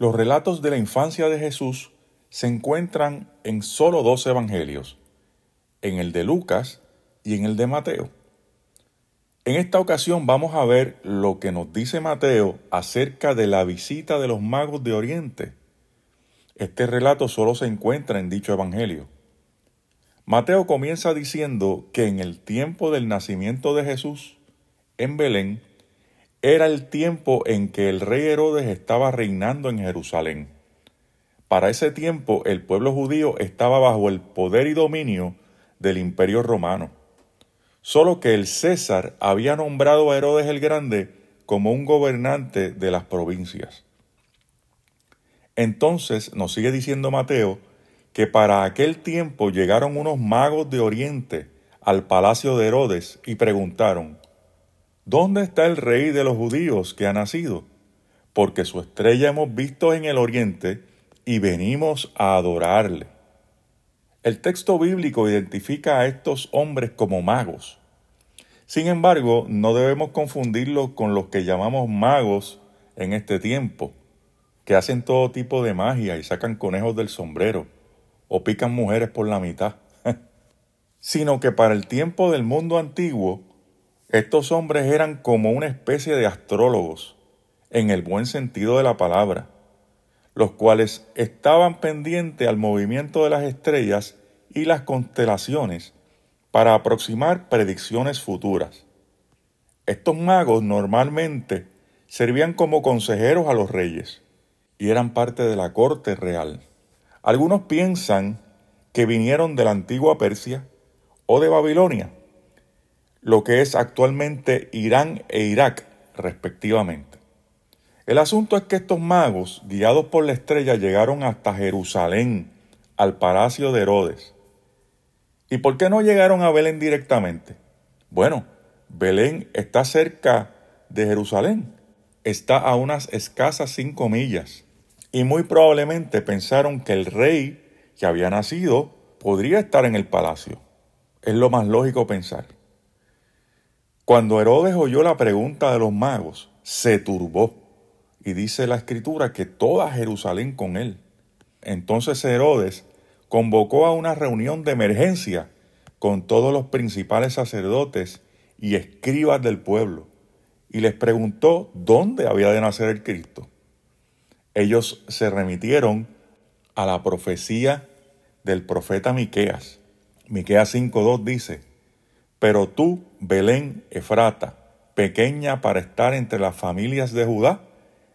Los relatos de la infancia de Jesús se encuentran en solo dos evangelios, en el de Lucas y en el de Mateo. En esta ocasión vamos a ver lo que nos dice Mateo acerca de la visita de los magos de Oriente. Este relato solo se encuentra en dicho evangelio. Mateo comienza diciendo que en el tiempo del nacimiento de Jesús, en Belén, era el tiempo en que el rey Herodes estaba reinando en Jerusalén. Para ese tiempo el pueblo judío estaba bajo el poder y dominio del imperio romano. Solo que el César había nombrado a Herodes el Grande como un gobernante de las provincias. Entonces nos sigue diciendo Mateo que para aquel tiempo llegaron unos magos de Oriente al palacio de Herodes y preguntaron, ¿Dónde está el rey de los judíos que ha nacido? Porque su estrella hemos visto en el oriente y venimos a adorarle. El texto bíblico identifica a estos hombres como magos. Sin embargo, no debemos confundirlos con los que llamamos magos en este tiempo, que hacen todo tipo de magia y sacan conejos del sombrero o pican mujeres por la mitad, sino que para el tiempo del mundo antiguo, estos hombres eran como una especie de astrólogos, en el buen sentido de la palabra, los cuales estaban pendientes al movimiento de las estrellas y las constelaciones para aproximar predicciones futuras. Estos magos normalmente servían como consejeros a los reyes y eran parte de la corte real. Algunos piensan que vinieron de la antigua Persia o de Babilonia, lo que es actualmente Irán e Irak, respectivamente. El asunto es que estos magos, guiados por la estrella, llegaron hasta Jerusalén, al palacio de Herodes. ¿Y por qué no llegaron a Belén directamente? Bueno, Belén está cerca de Jerusalén, está a unas escasas cinco millas, y muy probablemente pensaron que el rey que había nacido podría estar en el palacio. Es lo más lógico pensar. Cuando Herodes oyó la pregunta de los magos, se turbó y dice la escritura que toda Jerusalén con él. Entonces Herodes convocó a una reunión de emergencia con todos los principales sacerdotes y escribas del pueblo y les preguntó dónde había de nacer el Cristo. Ellos se remitieron a la profecía del profeta Miqueas. Miqueas 5:2 dice: pero tú, Belén Efrata, pequeña para estar entre las familias de Judá,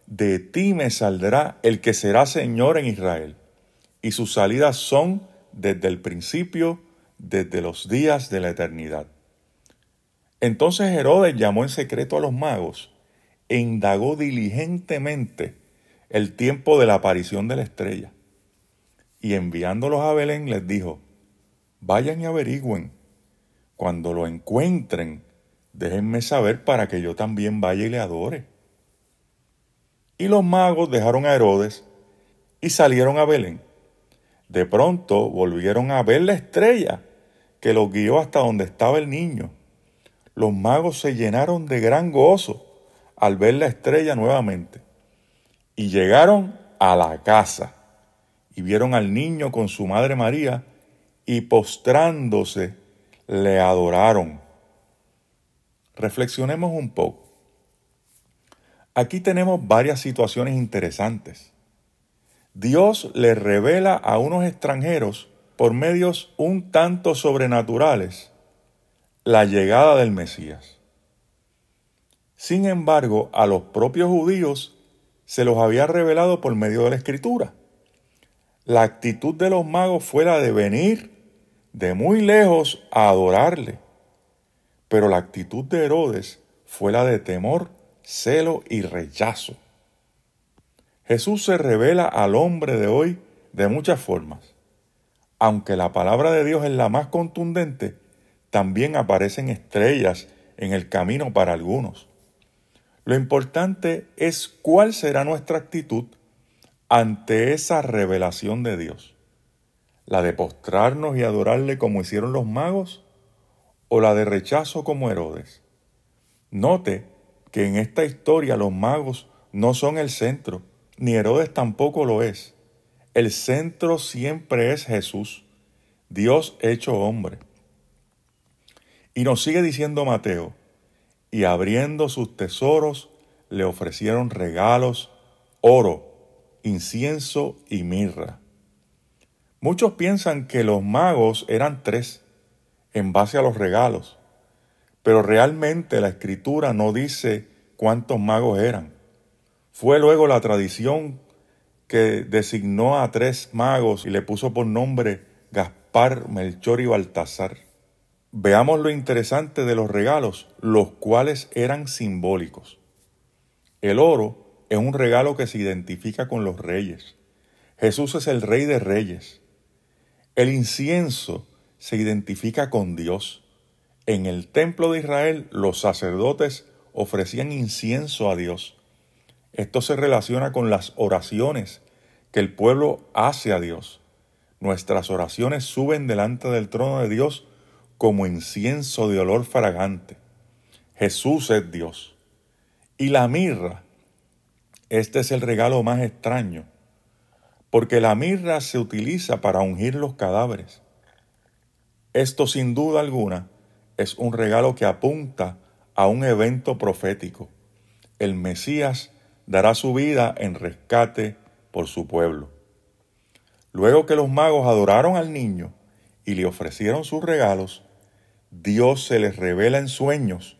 de ti me saldrá el que será Señor en Israel, y sus salidas son desde el principio, desde los días de la eternidad. Entonces Herodes llamó en secreto a los magos e indagó diligentemente el tiempo de la aparición de la estrella. Y enviándolos a Belén les dijo, vayan y averigüen cuando lo encuentren, déjenme saber para que yo también vaya y le adore. Y los magos dejaron a Herodes y salieron a Belén. De pronto volvieron a ver la estrella que los guió hasta donde estaba el niño. Los magos se llenaron de gran gozo al ver la estrella nuevamente. Y llegaron a la casa y vieron al niño con su madre María y postrándose le adoraron. Reflexionemos un poco. Aquí tenemos varias situaciones interesantes. Dios le revela a unos extranjeros por medios un tanto sobrenaturales la llegada del Mesías. Sin embargo, a los propios judíos se los había revelado por medio de la escritura. La actitud de los magos fue la de venir de muy lejos a adorarle. Pero la actitud de Herodes fue la de temor, celo y rechazo. Jesús se revela al hombre de hoy de muchas formas. Aunque la palabra de Dios es la más contundente, también aparecen estrellas en el camino para algunos. Lo importante es cuál será nuestra actitud ante esa revelación de Dios la de postrarnos y adorarle como hicieron los magos, o la de rechazo como Herodes. Note que en esta historia los magos no son el centro, ni Herodes tampoco lo es. El centro siempre es Jesús, Dios hecho hombre. Y nos sigue diciendo Mateo, y abriendo sus tesoros le ofrecieron regalos, oro, incienso y mirra. Muchos piensan que los magos eran tres, en base a los regalos, pero realmente la escritura no dice cuántos magos eran. Fue luego la tradición que designó a tres magos y le puso por nombre Gaspar, Melchor y Baltasar. Veamos lo interesante de los regalos, los cuales eran simbólicos. El oro es un regalo que se identifica con los reyes. Jesús es el rey de reyes. El incienso se identifica con Dios. En el templo de Israel los sacerdotes ofrecían incienso a Dios. Esto se relaciona con las oraciones que el pueblo hace a Dios. Nuestras oraciones suben delante del trono de Dios como incienso de olor fragante. Jesús es Dios. Y la mirra, este es el regalo más extraño, porque la mirra se utiliza para ungir los cadáveres. Esto sin duda alguna es un regalo que apunta a un evento profético. El Mesías dará su vida en rescate por su pueblo. Luego que los magos adoraron al niño y le ofrecieron sus regalos, Dios se les revela en sueños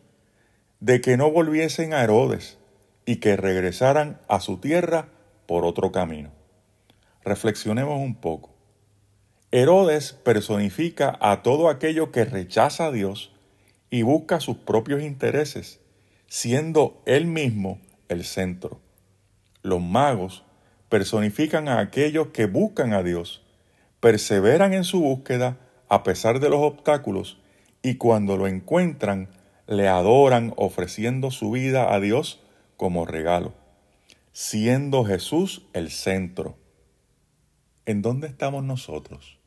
de que no volviesen a Herodes y que regresaran a su tierra por otro camino. Reflexionemos un poco. Herodes personifica a todo aquello que rechaza a Dios y busca sus propios intereses, siendo él mismo el centro. Los magos personifican a aquellos que buscan a Dios, perseveran en su búsqueda a pesar de los obstáculos y cuando lo encuentran le adoran ofreciendo su vida a Dios como regalo, siendo Jesús el centro. ¿En dónde estamos nosotros?